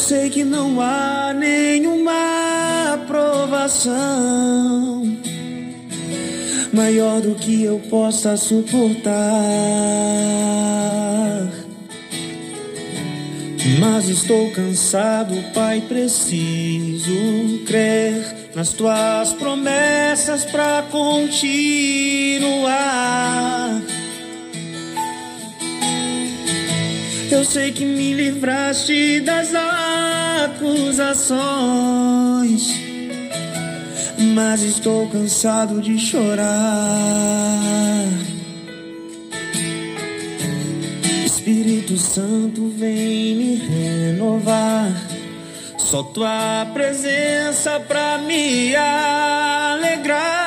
sei que não há nenhuma aprovação maior do que eu possa suportar. Mas estou cansado, Pai, preciso crer nas tuas promessas para continuar. Eu sei que me livraste das acusações, mas estou cansado de chorar. Espírito Santo vem me renovar. Só tua presença pra me alegrar.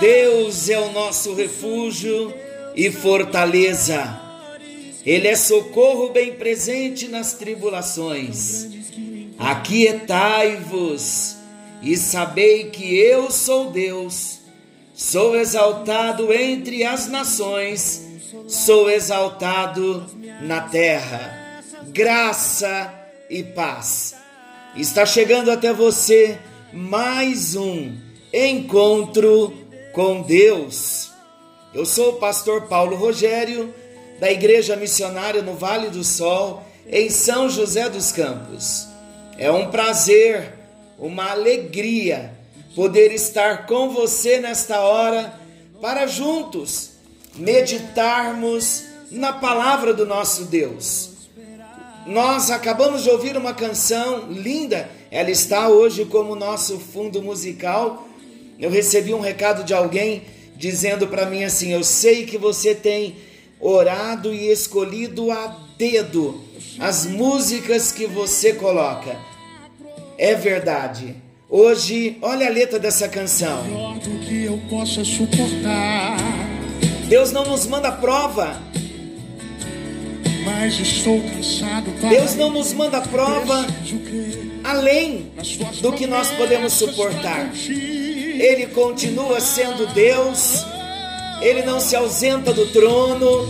Deus é o nosso refúgio e fortaleza. Ele é socorro bem presente nas tribulações. Aquietai-vos e sabei que eu sou Deus. Sou exaltado entre as nações, sou exaltado na terra. Graça e paz. Está chegando até você mais um encontro com Deus. Eu sou o pastor Paulo Rogério, da Igreja Missionária no Vale do Sol, em São José dos Campos. É um prazer, uma alegria poder estar com você nesta hora para juntos meditarmos na palavra do nosso Deus. Nós acabamos de ouvir uma canção linda, ela está hoje como nosso fundo musical. Eu recebi um recado de alguém dizendo para mim assim: Eu sei que você tem orado e escolhido a dedo as músicas que você coloca. É verdade. Hoje, olha a letra dessa canção. Deus não nos manda prova. Mas estou cansado, Deus não nos manda prova além do que nós podemos suportar. Ele continua sendo Deus, ele não se ausenta do trono,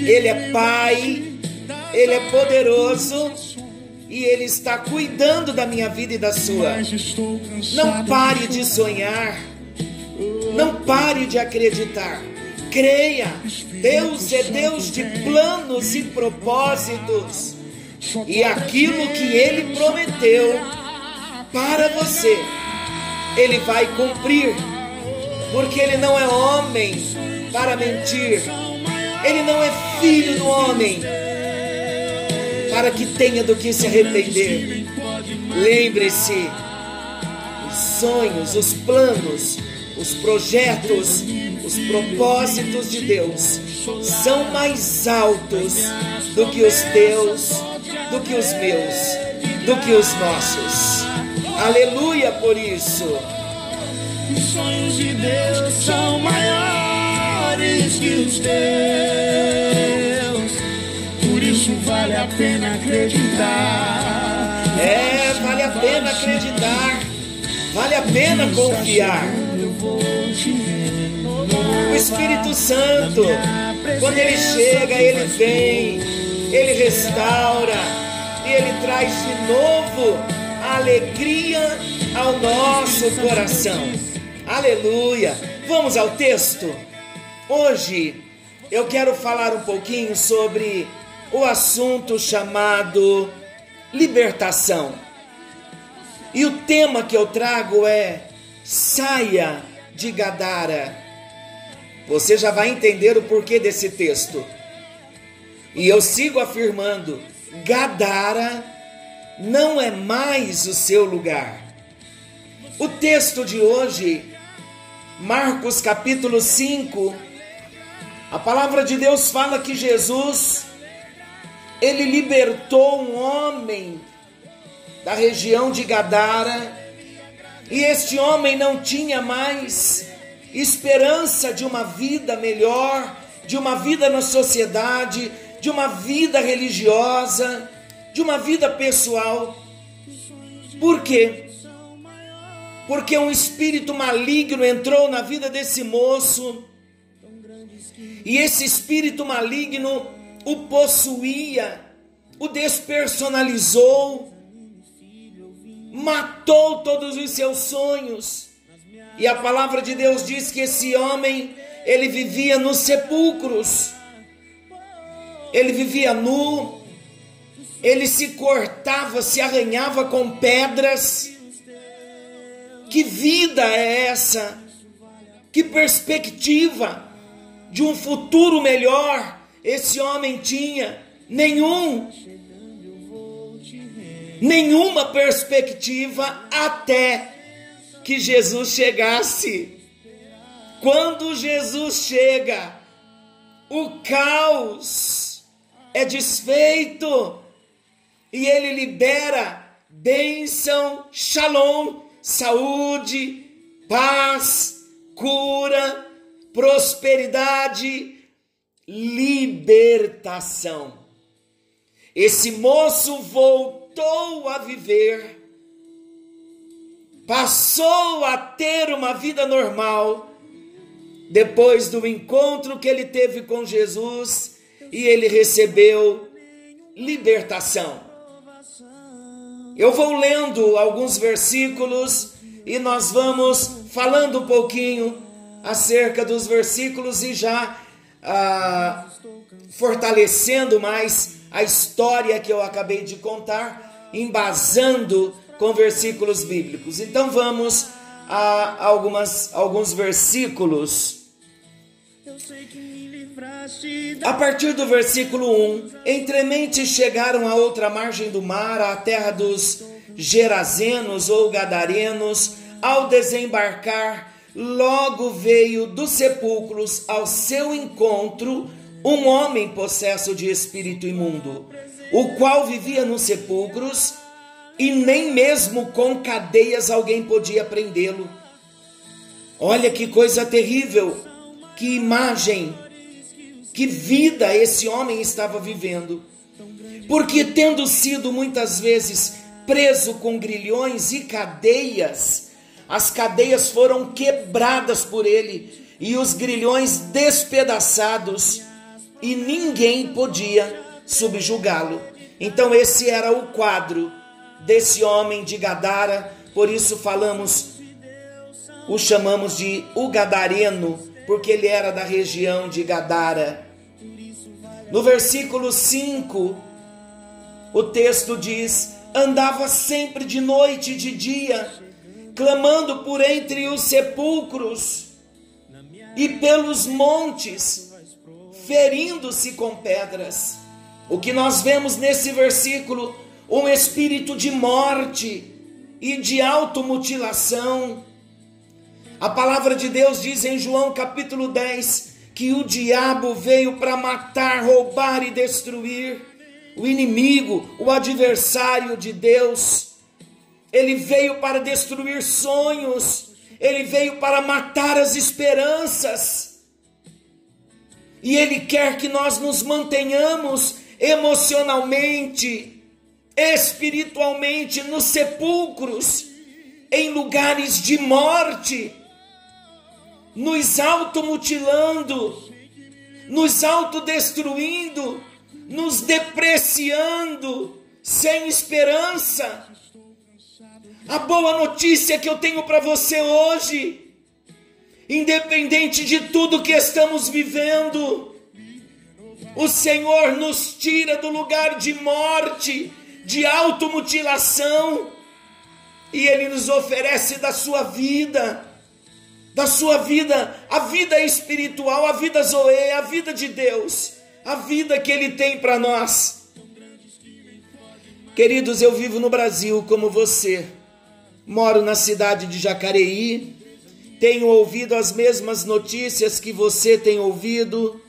ele é Pai, ele é poderoso. E ele está cuidando da minha vida e da sua. Não pare de sonhar, não pare de acreditar. Creia, Deus é Deus de planos e propósitos, e aquilo que Ele prometeu para você ele vai cumprir, porque ele não é homem para mentir, ele não é filho do homem para que tenha do que se arrepender. Lembre-se, os sonhos, os planos, os projetos, os propósitos de Deus são mais altos do que os teus, do que os meus, do que os nossos. Aleluia por isso. Os sonhos de Deus são maiores que os teus. Por isso vale a pena acreditar. É, vale a pena acreditar. Vale a pena confiar. O Espírito Santo, quando ele chega, ele vem, ele restaura e ele traz de novo alegria ao nosso coração. Aleluia! Vamos ao texto? Hoje eu quero falar um pouquinho sobre o assunto chamado libertação. E o tema que eu trago é saia de Gadara. Você já vai entender o porquê desse texto. E eu sigo afirmando: Gadara não é mais o seu lugar. O texto de hoje, Marcos capítulo 5, a palavra de Deus fala que Jesus ele libertou um homem da região de Gadara, e este homem não tinha mais esperança de uma vida melhor, de uma vida na sociedade, de uma vida religiosa de uma vida pessoal. Por quê? Porque um espírito maligno entrou na vida desse moço e esse espírito maligno o possuía o despersonalizou, matou todos os seus sonhos. E a palavra de Deus diz que esse homem, ele vivia nos sepulcros. Ele vivia nu, ele se cortava, se arranhava com pedras. Que vida é essa? Que perspectiva de um futuro melhor esse homem tinha? Nenhum. Nenhuma perspectiva até que Jesus chegasse. Quando Jesus chega, o caos é desfeito e ele libera bênção, shalom, saúde, paz, cura, prosperidade, libertação. Esse moço voltou a viver, passou a ter uma vida normal, depois do encontro que ele teve com Jesus e ele recebeu libertação. Eu vou lendo alguns versículos e nós vamos falando um pouquinho acerca dos versículos e já ah, fortalecendo mais a história que eu acabei de contar, embasando com versículos bíblicos. Então vamos a algumas, alguns versículos. A partir do versículo 1: Entremente chegaram à outra margem do mar, à terra dos Gerazenos ou Gadarenos. Ao desembarcar, logo veio dos sepulcros ao seu encontro um homem possesso de espírito imundo, o qual vivia nos sepulcros e nem mesmo com cadeias alguém podia prendê-lo. Olha que coisa terrível, que imagem, que vida esse homem estava vivendo. Porque, tendo sido muitas vezes preso com grilhões e cadeias, as cadeias foram quebradas por ele e os grilhões despedaçados e ninguém podia subjugá-lo. Então, esse era o quadro desse homem de Gadara, por isso falamos, o chamamos de o Gadareno, porque ele era da região de Gadara. No versículo 5, o texto diz: andava sempre de noite e de dia, clamando por entre os sepulcros e pelos montes ferindo-se com pedras. O que nós vemos nesse versículo, um espírito de morte e de automutilação. A palavra de Deus diz em João capítulo 10 que o diabo veio para matar, roubar e destruir. O inimigo, o adversário de Deus, ele veio para destruir sonhos, ele veio para matar as esperanças. E Ele quer que nós nos mantenhamos emocionalmente, espiritualmente nos sepulcros, em lugares de morte, nos automutilando, nos autodestruindo, nos depreciando, sem esperança. A boa notícia que eu tenho para você hoje independente de tudo que estamos vivendo, o Senhor nos tira do lugar de morte, de automutilação, e Ele nos oferece da sua vida, da sua vida, a vida espiritual, a vida Zoe, a vida de Deus, a vida que Ele tem para nós. Queridos, eu vivo no Brasil como você, moro na cidade de Jacareí, tenho ouvido as mesmas notícias que você tem ouvido.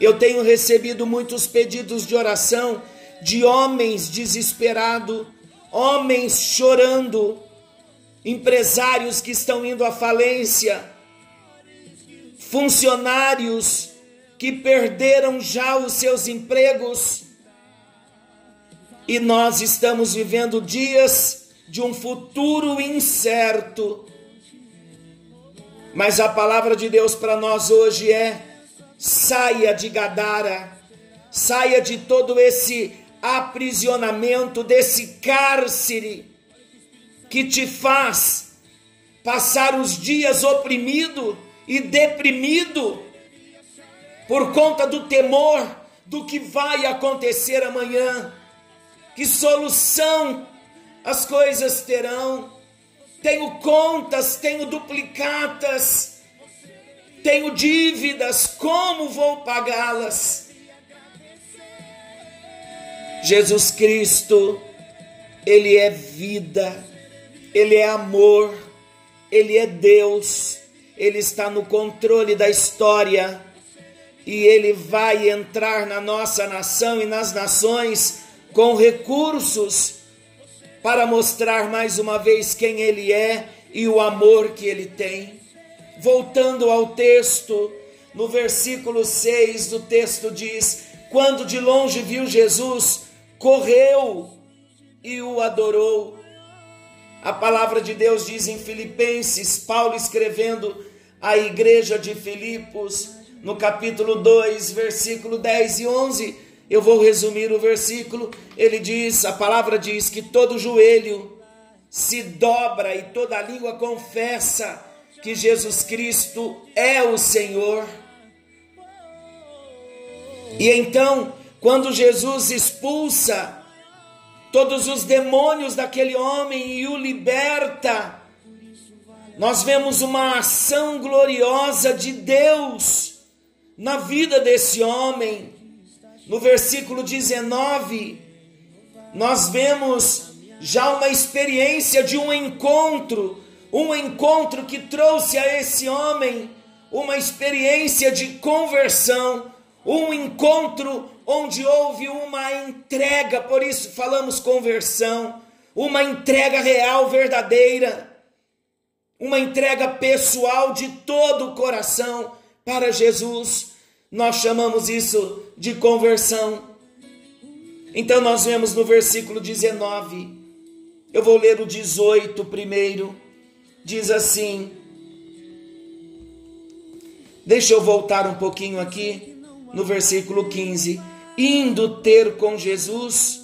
Eu tenho recebido muitos pedidos de oração de homens desesperados, homens chorando, empresários que estão indo à falência, funcionários que perderam já os seus empregos. E nós estamos vivendo dias de um futuro incerto mas a palavra de Deus para nós hoje é: saia de Gadara, saia de todo esse aprisionamento, desse cárcere que te faz passar os dias oprimido e deprimido por conta do temor do que vai acontecer amanhã. Que solução as coisas terão? Tenho contas, tenho duplicatas, tenho dívidas, como vou pagá-las? Jesus Cristo, Ele é vida, Ele é amor, Ele é Deus, Ele está no controle da história e Ele vai entrar na nossa nação e nas nações com recursos para mostrar mais uma vez quem Ele é e o amor que Ele tem. Voltando ao texto, no versículo 6 do texto diz: Quando de longe viu Jesus, correu e o adorou. A palavra de Deus diz em Filipenses, Paulo escrevendo à igreja de Filipos, no capítulo 2, versículo 10 e 11. Eu vou resumir o versículo. Ele diz: a palavra diz que todo joelho se dobra e toda língua confessa que Jesus Cristo é o Senhor. E então, quando Jesus expulsa todos os demônios daquele homem e o liberta, nós vemos uma ação gloriosa de Deus na vida desse homem. No versículo 19, nós vemos já uma experiência de um encontro, um encontro que trouxe a esse homem uma experiência de conversão, um encontro onde houve uma entrega, por isso falamos conversão, uma entrega real, verdadeira, uma entrega pessoal de todo o coração para Jesus. Nós chamamos isso de conversão. Então nós vemos no versículo 19, eu vou ler o 18 primeiro, diz assim: Deixa eu voltar um pouquinho aqui no versículo 15. Indo ter com Jesus,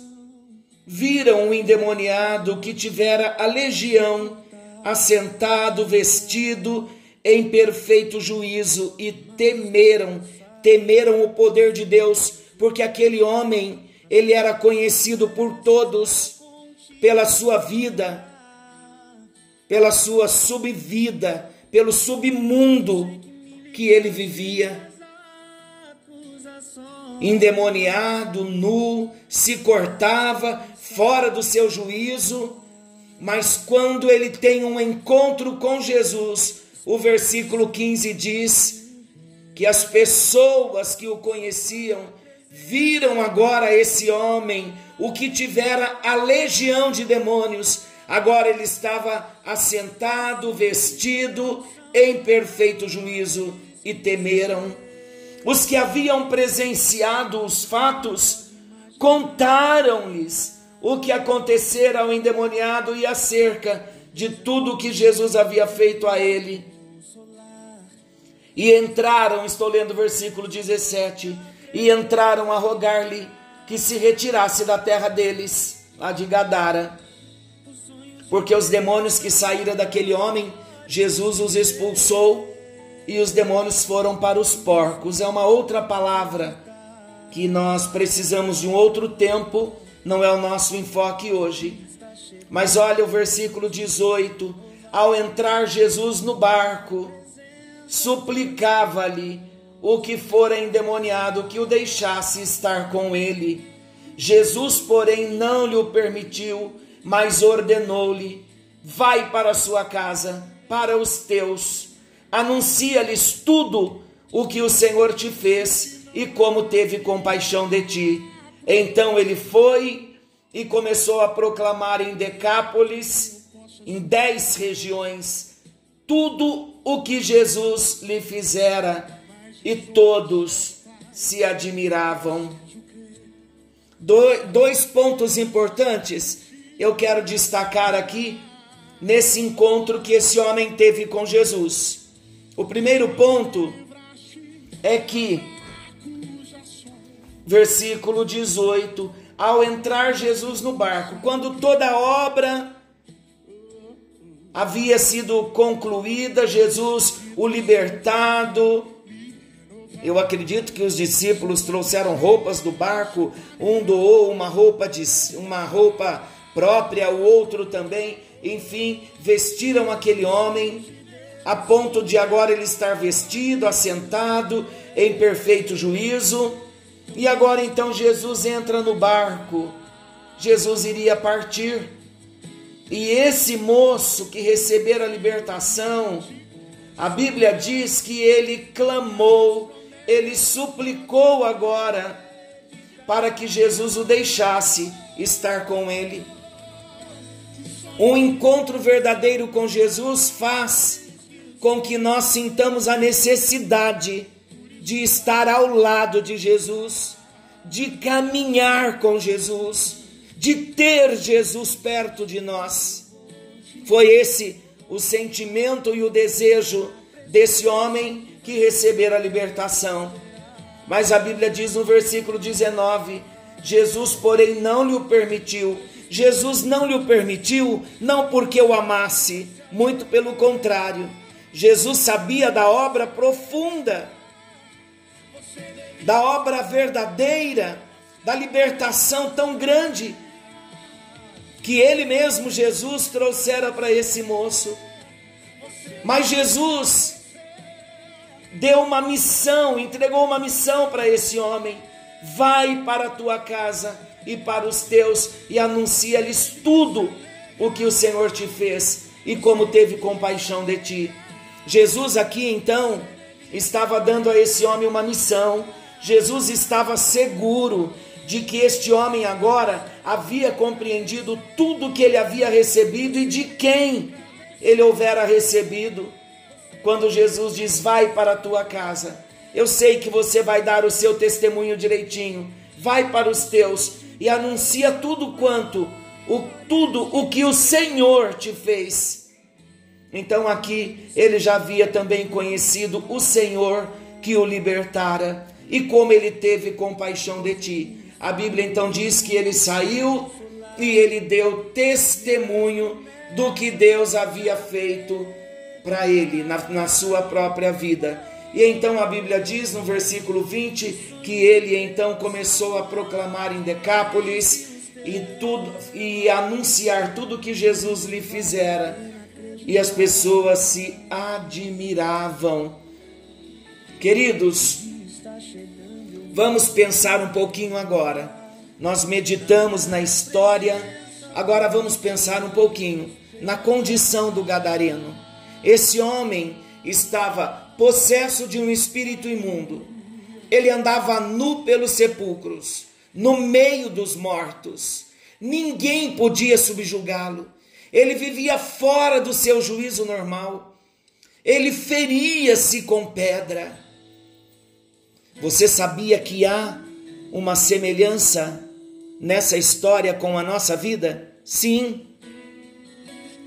viram o endemoniado que tivera a legião, assentado, vestido em perfeito juízo e temeram, temeram o poder de Deus, porque aquele homem, ele era conhecido por todos pela sua vida, pela sua subvida, pelo submundo que ele vivia. Endemoniado, nu, se cortava, fora do seu juízo, mas quando ele tem um encontro com Jesus, o versículo 15 diz que as pessoas que o conheciam viram agora esse homem, o que tivera a legião de demônios, agora ele estava assentado, vestido, em perfeito juízo e temeram. Os que haviam presenciado os fatos contaram-lhes o que acontecera ao endemoniado e acerca de tudo que Jesus havia feito a ele. E entraram, estou lendo o versículo 17, e entraram a rogar-lhe que se retirasse da terra deles, lá de Gadara. Porque os demônios que saíram daquele homem, Jesus os expulsou e os demônios foram para os porcos. É uma outra palavra que nós precisamos de um outro tempo, não é o nosso enfoque hoje. Mas olha o versículo 18: ao entrar Jesus no barco, suplicava-lhe o que fora endemoniado que o deixasse estar com ele. Jesus, porém, não lhe permitiu, mas ordenou-lhe: Vai para a sua casa, para os teus, anuncia-lhes tudo o que o Senhor te fez e como teve compaixão de ti. Então ele foi e começou a proclamar em Decápolis, em dez regiões, tudo o que Jesus lhe fizera e todos se admiravam. Do, dois pontos importantes eu quero destacar aqui nesse encontro que esse homem teve com Jesus. O primeiro ponto é que, versículo 18: ao entrar Jesus no barco, quando toda a obra havia sido concluída, Jesus o libertado. Eu acredito que os discípulos trouxeram roupas do barco, um doou uma roupa de uma roupa própria, o outro também, enfim, vestiram aquele homem a ponto de agora ele estar vestido, assentado em perfeito juízo. E agora então Jesus entra no barco. Jesus iria partir. E esse moço que recebera a libertação, a Bíblia diz que ele clamou, ele suplicou agora para que Jesus o deixasse estar com ele. Um encontro verdadeiro com Jesus faz com que nós sintamos a necessidade de estar ao lado de Jesus, de caminhar com Jesus, de ter Jesus perto de nós. Foi esse o sentimento e o desejo desse homem que recebera a libertação. Mas a Bíblia diz no versículo 19: Jesus, porém, não lhe o permitiu. Jesus não lhe o permitiu, não porque o amasse, muito pelo contrário. Jesus sabia da obra profunda, da obra verdadeira, da libertação tão grande que ele mesmo, Jesus, trouxera para esse moço. Mas Jesus deu uma missão, entregou uma missão para esse homem: vai para a tua casa e para os teus e anuncia-lhes tudo o que o Senhor te fez e como teve compaixão de ti. Jesus aqui então estava dando a esse homem uma missão. Jesus estava seguro de que este homem agora havia compreendido tudo que ele havia recebido e de quem ele houvera recebido. Quando Jesus diz: Vai para a tua casa, eu sei que você vai dar o seu testemunho direitinho. Vai para os teus e anuncia tudo quanto, o tudo o que o Senhor te fez. Então aqui ele já havia também conhecido o Senhor que o libertara e como ele teve compaixão de ti. A Bíblia então diz que ele saiu e ele deu testemunho do que Deus havia feito para ele na, na sua própria vida. E então a Bíblia diz no versículo 20 que ele então começou a proclamar em Decápolis e tudo e anunciar tudo que Jesus lhe fizera. E as pessoas se admiravam. Queridos, Vamos pensar um pouquinho agora. Nós meditamos na história, agora vamos pensar um pouquinho na condição do gadareno. Esse homem estava possesso de um espírito imundo. Ele andava nu pelos sepulcros, no meio dos mortos. Ninguém podia subjugá-lo. Ele vivia fora do seu juízo normal. Ele feria-se com pedra. Você sabia que há uma semelhança nessa história com a nossa vida? Sim.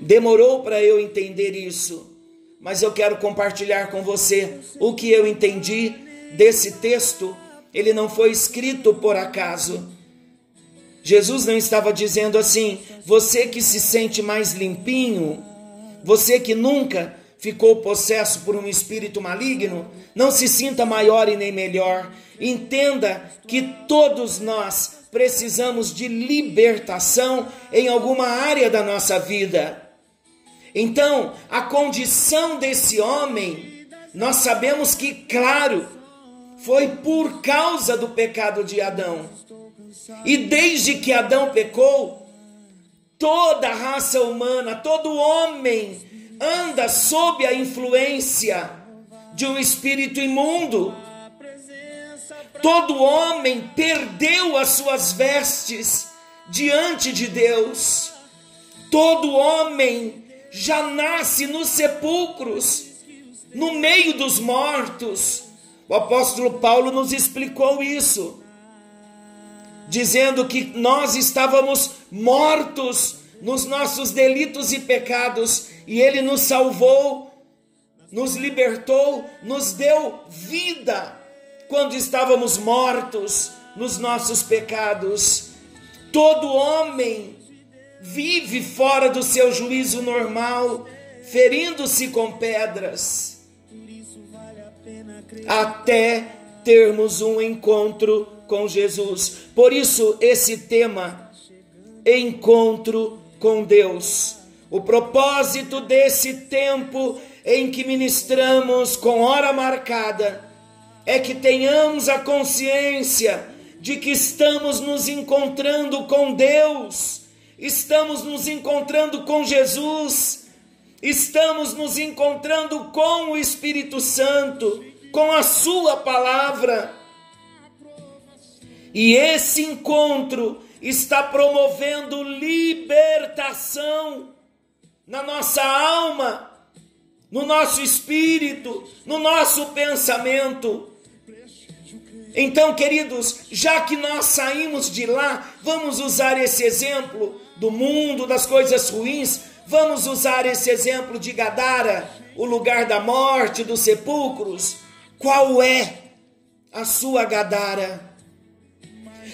Demorou para eu entender isso, mas eu quero compartilhar com você o que eu entendi desse texto. Ele não foi escrito por acaso. Jesus não estava dizendo assim: você que se sente mais limpinho, você que nunca ficou possesso por um espírito maligno, não se sinta maior e nem melhor. Entenda que todos nós precisamos de libertação em alguma área da nossa vida. Então, a condição desse homem, nós sabemos que, claro, foi por causa do pecado de Adão. E desde que Adão pecou, toda a raça humana, todo homem anda sob a influência de um espírito imundo. Todo homem perdeu as suas vestes diante de Deus. Todo homem já nasce nos sepulcros, no meio dos mortos. O apóstolo Paulo nos explicou isso, dizendo que nós estávamos mortos nos nossos delitos e pecados e Ele nos salvou, nos libertou, nos deu vida quando estávamos mortos nos nossos pecados. Todo homem vive fora do seu juízo normal, ferindo-se com pedras, até termos um encontro com Jesus. Por isso, esse tema, encontro com Deus. O propósito desse tempo em que ministramos com hora marcada é que tenhamos a consciência de que estamos nos encontrando com Deus, estamos nos encontrando com Jesus, estamos nos encontrando com o Espírito Santo, com a Sua palavra. E esse encontro está promovendo libertação na nossa alma, no nosso espírito, no nosso pensamento. Então, queridos, já que nós saímos de lá, vamos usar esse exemplo do mundo, das coisas ruins, vamos usar esse exemplo de Gadara, o lugar da morte, dos sepulcros. Qual é a sua Gadara?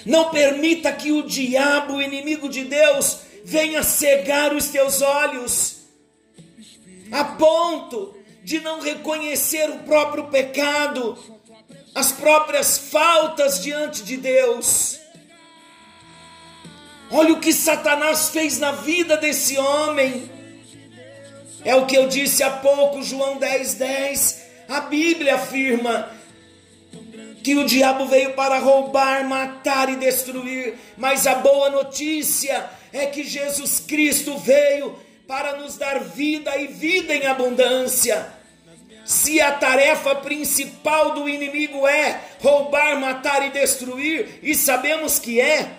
Não permita que o diabo, o inimigo de Deus, venha cegar os teus olhos, a ponto de não reconhecer o próprio pecado, as próprias faltas diante de Deus. Olha o que Satanás fez na vida desse homem. É o que eu disse há pouco, João 10, 10. A Bíblia afirma que o diabo veio para roubar, matar e destruir, mas a boa notícia é que Jesus Cristo veio para nos dar vida e vida em abundância. Se a tarefa principal do inimigo é roubar, matar e destruir, e sabemos que é,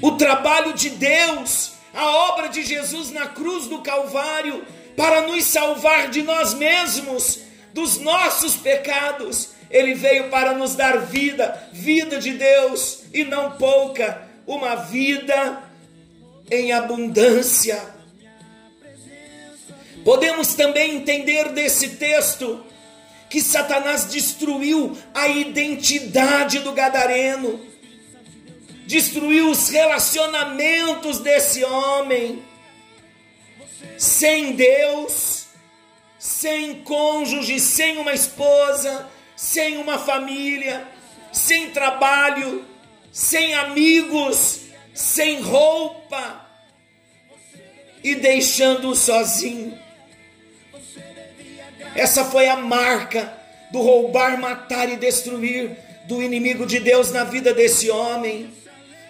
o trabalho de Deus, a obra de Jesus na cruz do Calvário, para nos salvar de nós mesmos, dos nossos pecados. Ele veio para nos dar vida, vida de Deus e não pouca, uma vida em abundância. Podemos também entender desse texto que Satanás destruiu a identidade do gadareno, destruiu os relacionamentos desse homem. Sem Deus, sem cônjuge, sem uma esposa, sem uma família, sem trabalho, sem amigos, sem roupa e deixando-o sozinho. Essa foi a marca do roubar, matar e destruir do inimigo de Deus na vida desse homem.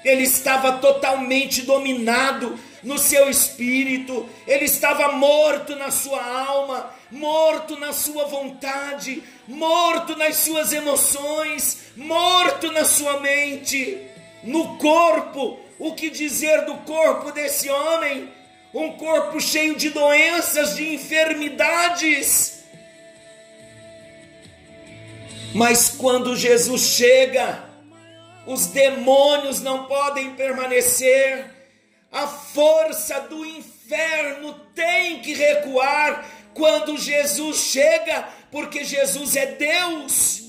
Ele estava totalmente dominado no seu espírito, ele estava morto na sua alma, morto na sua vontade, morto nas suas emoções, morto na sua mente, no corpo. O que dizer do corpo desse homem? Um corpo cheio de doenças, de enfermidades. Mas quando Jesus chega, os demônios não podem permanecer, a força do inferno tem que recuar quando Jesus chega, porque Jesus é Deus.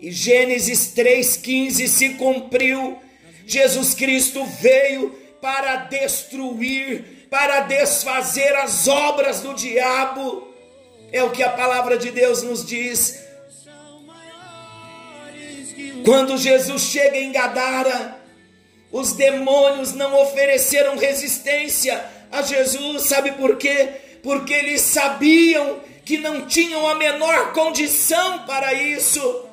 E Gênesis 3,15 se cumpriu. Jesus Cristo veio para destruir, para desfazer as obras do diabo. É o que a palavra de Deus nos diz. Quando Jesus chega em Gadara, os demônios não ofereceram resistência a Jesus, sabe por quê? Porque eles sabiam que não tinham a menor condição para isso.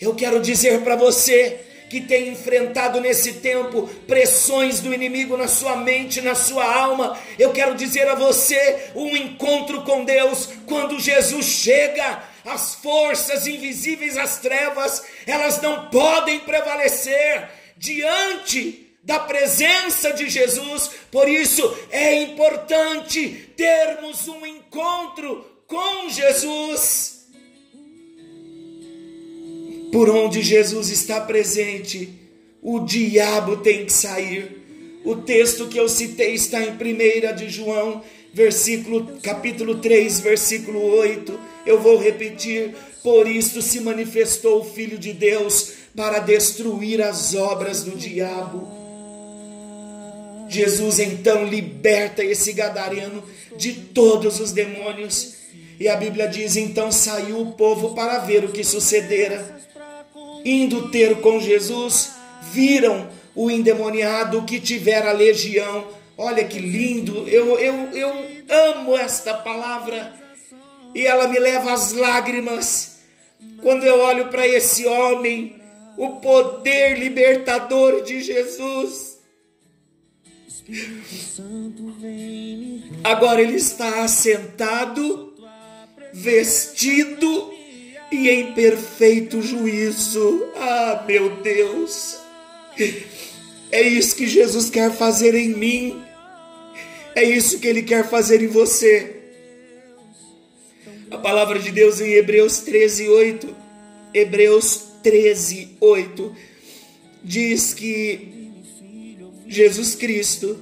Eu quero dizer para você que tem enfrentado nesse tempo pressões do inimigo na sua mente, na sua alma, eu quero dizer a você: um encontro com Deus, quando Jesus chega, as forças invisíveis, as trevas, elas não podem prevalecer diante da presença de Jesus. Por isso é importante termos um encontro com Jesus. Por onde Jesus está presente, o diabo tem que sair. O texto que eu citei está em 1 de João, versículo capítulo 3, versículo 8 eu vou repetir: por isto se manifestou o Filho de Deus para destruir as obras do diabo. Jesus então liberta esse gadareno de todos os demônios. E a Bíblia diz: então saiu o povo para ver o que sucedera. Indo ter com Jesus, viram o endemoniado que tivera legião. Olha que lindo, eu, eu, eu amo esta palavra e ela me leva às lágrimas quando eu olho para esse homem, o poder libertador de Jesus. Agora ele está assentado, vestido e em perfeito juízo. Ah, meu Deus! É isso que Jesus quer fazer em mim. É isso que ele quer fazer em você. A palavra de Deus em Hebreus 13, 8. Hebreus 13, 8 diz que Jesus Cristo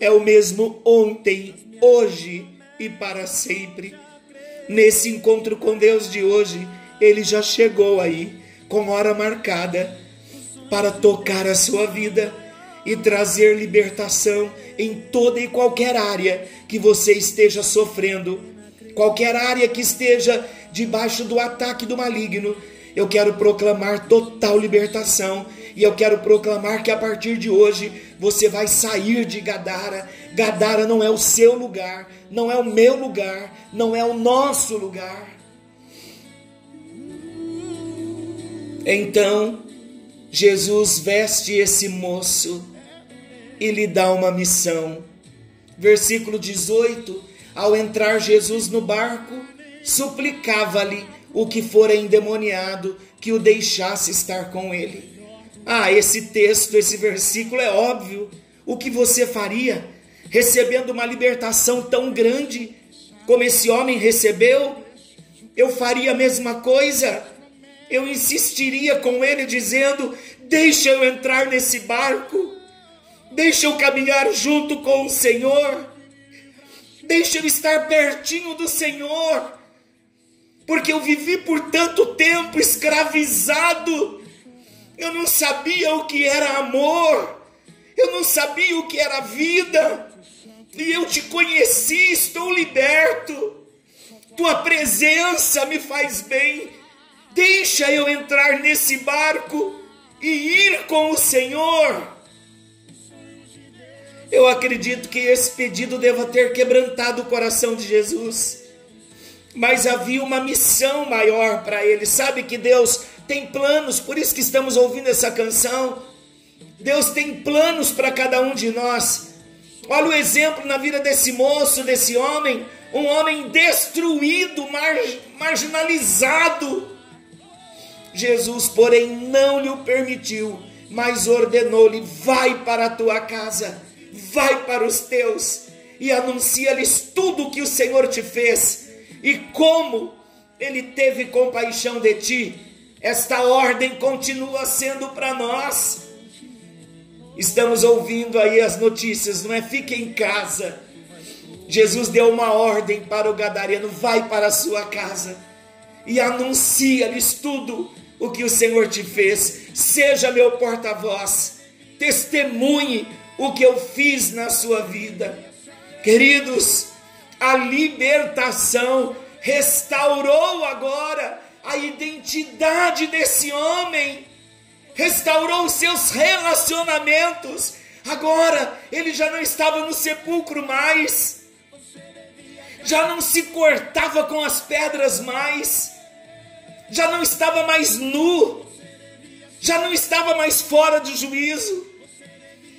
é o mesmo ontem, hoje e para sempre. Nesse encontro com Deus de hoje, ele já chegou aí, com hora marcada, para tocar a sua vida e trazer libertação em toda e qualquer área que você esteja sofrendo, qualquer área que esteja debaixo do ataque do maligno. Eu quero proclamar total libertação e eu quero proclamar que a partir de hoje você vai sair de Gadara. Gadara não é o seu lugar, não é o meu lugar, não é o nosso lugar. Então, Jesus veste esse moço e lhe dá uma missão. Versículo 18: Ao entrar Jesus no barco, suplicava-lhe o que fora endemoniado que o deixasse estar com ele. Ah, esse texto, esse versículo é óbvio. O que você faria recebendo uma libertação tão grande como esse homem recebeu? Eu faria a mesma coisa. Eu insistiria com ele, dizendo: Deixa eu entrar nesse barco. Deixa eu caminhar junto com o Senhor. Deixa eu estar pertinho do Senhor. Porque eu vivi por tanto tempo escravizado. Eu não sabia o que era amor. Eu não sabia o que era vida. E eu te conheci, estou liberto. Tua presença me faz bem. Deixa eu entrar nesse barco e ir com o Senhor. Eu acredito que esse pedido deva ter quebrantado o coração de Jesus. Mas havia uma missão maior para ele. Sabe que Deus tem planos, por isso que estamos ouvindo essa canção. Deus tem planos para cada um de nós. Olha o exemplo na vida desse moço, desse homem, um homem destruído, mar, marginalizado. Jesus, porém, não lhe permitiu, mas ordenou-lhe: vai para a tua casa vai para os teus e anuncia-lhes tudo o que o Senhor te fez e como ele teve compaixão de ti. Esta ordem continua sendo para nós. Estamos ouvindo aí as notícias, não é? Fique em casa. Jesus deu uma ordem para o gadareno: vai para a sua casa e anuncia-lhes tudo o que o Senhor te fez. Seja meu porta-voz, testemunhe o que eu fiz na sua vida. Queridos, a libertação restaurou agora a identidade desse homem, restaurou os seus relacionamentos. Agora ele já não estava no sepulcro mais, já não se cortava com as pedras mais, já não estava mais nu, já não estava mais fora de juízo.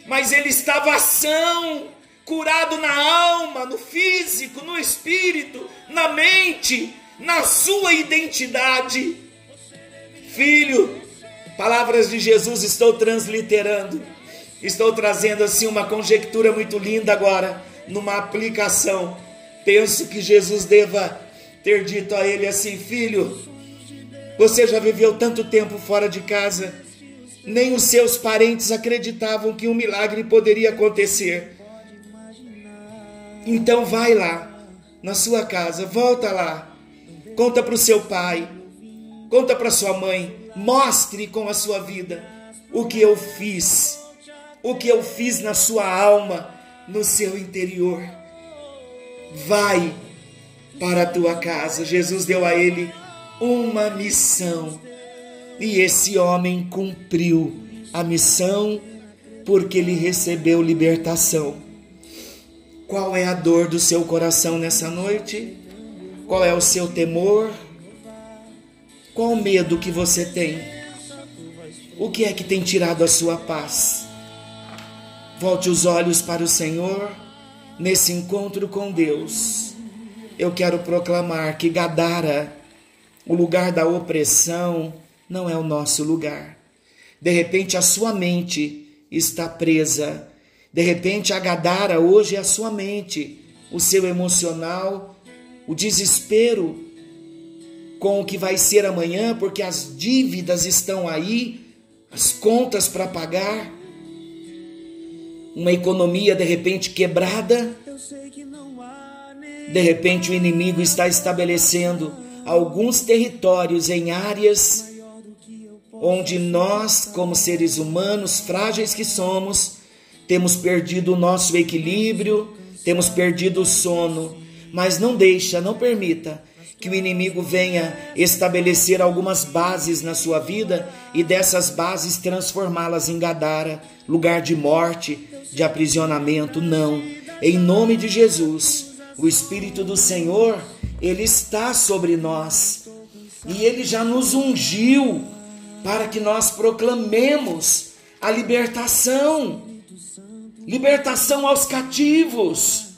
Mas ele estava são, curado na alma, no físico, no espírito, na mente, na sua identidade. Filho, palavras de Jesus estou transliterando, estou trazendo assim uma conjectura muito linda agora, numa aplicação. Penso que Jesus deva ter dito a ele assim: Filho, você já viveu tanto tempo fora de casa nem os seus parentes acreditavam que um milagre poderia acontecer. Então vai lá, na sua casa, volta lá, conta para o seu pai, conta para sua mãe Mostre com a sua vida o que eu fiz, o que eu fiz na sua alma, no seu interior. Vai para a tua casa. Jesus deu a ele uma missão e esse homem cumpriu a missão porque ele recebeu libertação. Qual é a dor do seu coração nessa noite? Qual é o seu temor? Qual o medo que você tem? O que é que tem tirado a sua paz? Volte os olhos para o Senhor nesse encontro com Deus. Eu quero proclamar que Gadara, o lugar da opressão, não é o nosso lugar. De repente a sua mente está presa. De repente a Gadara hoje é a sua mente, o seu emocional, o desespero com o que vai ser amanhã, porque as dívidas estão aí, as contas para pagar, uma economia de repente quebrada. De repente o inimigo está estabelecendo alguns territórios em áreas onde nós, como seres humanos frágeis que somos, temos perdido o nosso equilíbrio, temos perdido o sono, mas não deixa, não permita que o inimigo venha estabelecer algumas bases na sua vida e dessas bases transformá-las em Gadara, lugar de morte, de aprisionamento. Não. Em nome de Jesus, o Espírito do Senhor, ele está sobre nós e ele já nos ungiu para que nós proclamemos a libertação libertação aos cativos,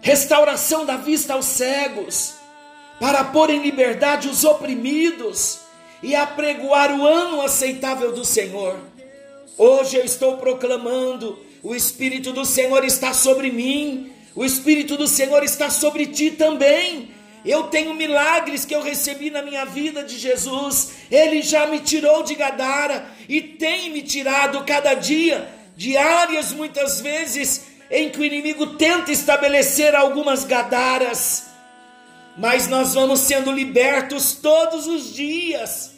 restauração da vista aos cegos, para pôr em liberdade os oprimidos e apregoar o ano aceitável do Senhor. Hoje eu estou proclamando: o Espírito do Senhor está sobre mim, o Espírito do Senhor está sobre ti também. Eu tenho milagres que eu recebi na minha vida de Jesus. Ele já me tirou de Gadara e tem me tirado cada dia, diárias muitas vezes, em que o inimigo tenta estabelecer algumas Gadaras. Mas nós vamos sendo libertos todos os dias.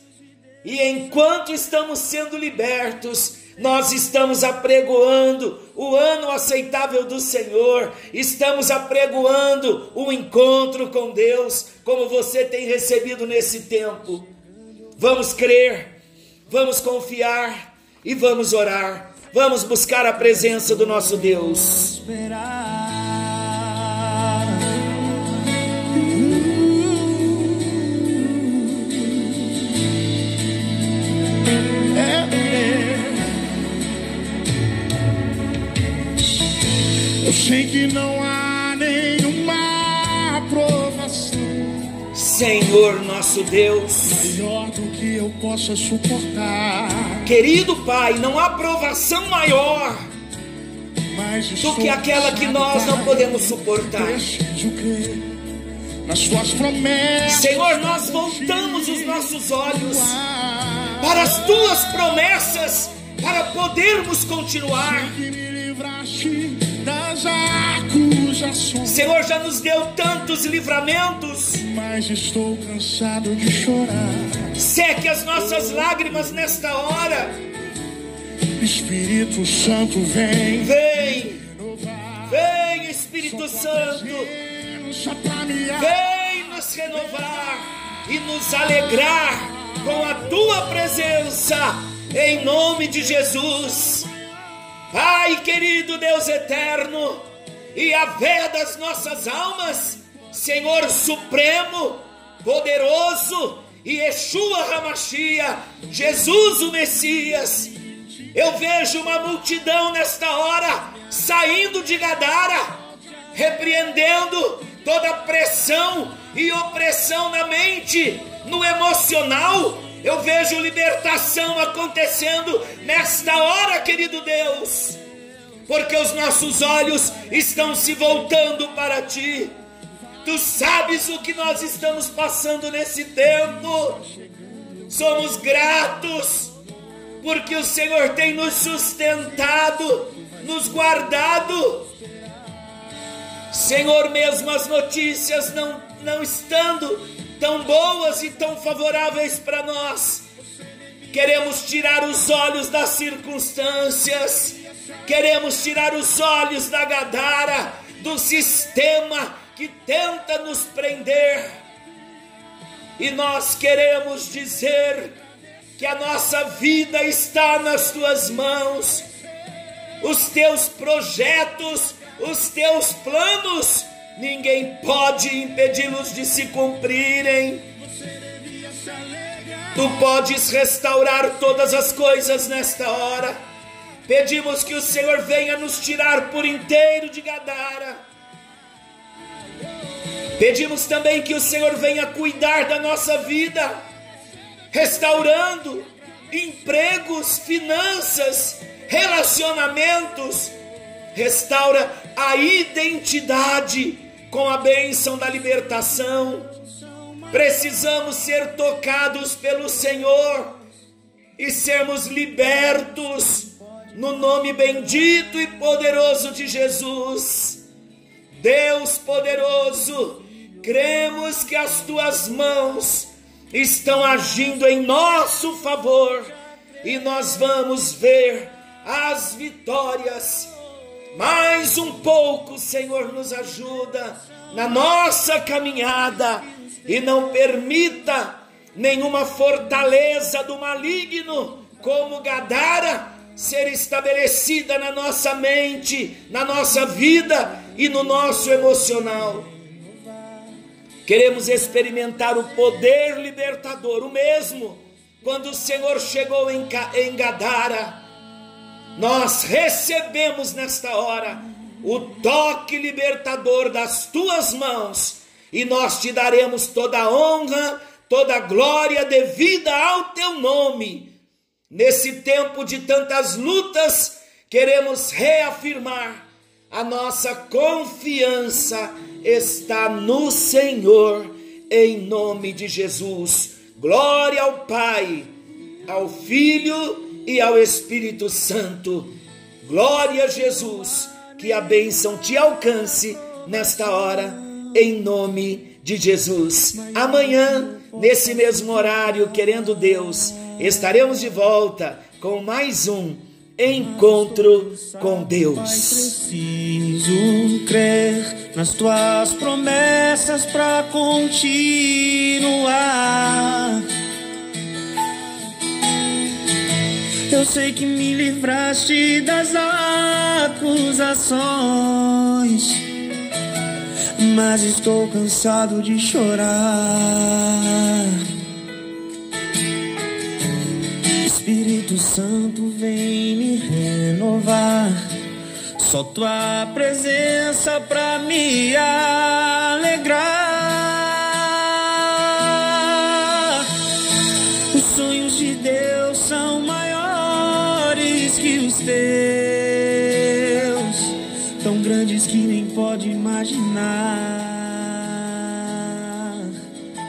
E enquanto estamos sendo libertos, nós estamos apregoando o ano aceitável do Senhor, estamos apregoando o encontro com Deus, como você tem recebido nesse tempo. Vamos crer, vamos confiar e vamos orar, vamos buscar a presença do nosso Deus. sei que não há Senhor nosso Deus, maior do que eu possa suportar. Querido Pai, não há provação maior do que aquela que nós não podemos suportar. Senhor, nós voltamos os nossos olhos para as tuas promessas, para podermos continuar. Senhor já nos deu tantos livramentos, mas estou cansado de chorar. Seque as nossas lágrimas nesta hora. Espírito Santo vem, vem, vem Espírito Santo, vem nos renovar e nos alegrar com a tua presença, em nome de Jesus. Pai querido Deus eterno, e a vé das nossas almas, Senhor Supremo, poderoso, e Yeshua Ramachia, Jesus o Messias. Eu vejo uma multidão nesta hora saindo de Gadara, repreendendo toda pressão e opressão na mente, no emocional. Eu vejo libertação acontecendo nesta hora, querido Deus porque os nossos olhos estão se voltando para ti. Tu sabes o que nós estamos passando nesse tempo. Somos gratos, porque o Senhor tem nos sustentado, nos guardado. Senhor, mesmo as notícias não, não estando tão boas e tão favoráveis para nós. Queremos tirar os olhos das circunstâncias, queremos tirar os olhos da Gadara, do sistema que tenta nos prender. E nós queremos dizer que a nossa vida está nas tuas mãos, os teus projetos, os teus planos, ninguém pode impedi-los de se cumprirem. Tu podes restaurar todas as coisas nesta hora. Pedimos que o Senhor venha nos tirar por inteiro de Gadara. Pedimos também que o Senhor venha cuidar da nossa vida restaurando empregos, finanças, relacionamentos, restaura a identidade com a bênção da libertação. Precisamos ser tocados pelo Senhor e sermos libertos no nome bendito e poderoso de Jesus. Deus poderoso, cremos que as tuas mãos estão agindo em nosso favor e nós vamos ver as vitórias. Mais um pouco, Senhor, nos ajuda na nossa caminhada e não permita nenhuma fortaleza do maligno, como Gadara, ser estabelecida na nossa mente, na nossa vida e no nosso emocional. Queremos experimentar o poder libertador, o mesmo quando o Senhor chegou em, Gadara. Nós recebemos nesta hora o toque libertador das tuas mãos e nós te daremos toda a honra, toda a glória devida ao teu nome. Nesse tempo de tantas lutas, queremos reafirmar a nossa confiança está no Senhor, em nome de Jesus. Glória ao Pai, ao Filho e ao Espírito Santo. Glória a Jesus, que a bênção te alcance nesta hora, em nome de Jesus. Amanhã, nesse mesmo horário, querendo Deus, estaremos de volta com mais um encontro com Deus. Preciso crer nas tuas promessas para continuar. Eu sei que me livraste das acusações, mas estou cansado de chorar. Santo vem me renovar. Só tua presença pra me alegrar. Os sonhos de Deus são maiores que os teus, tão grandes que nem pode imaginar.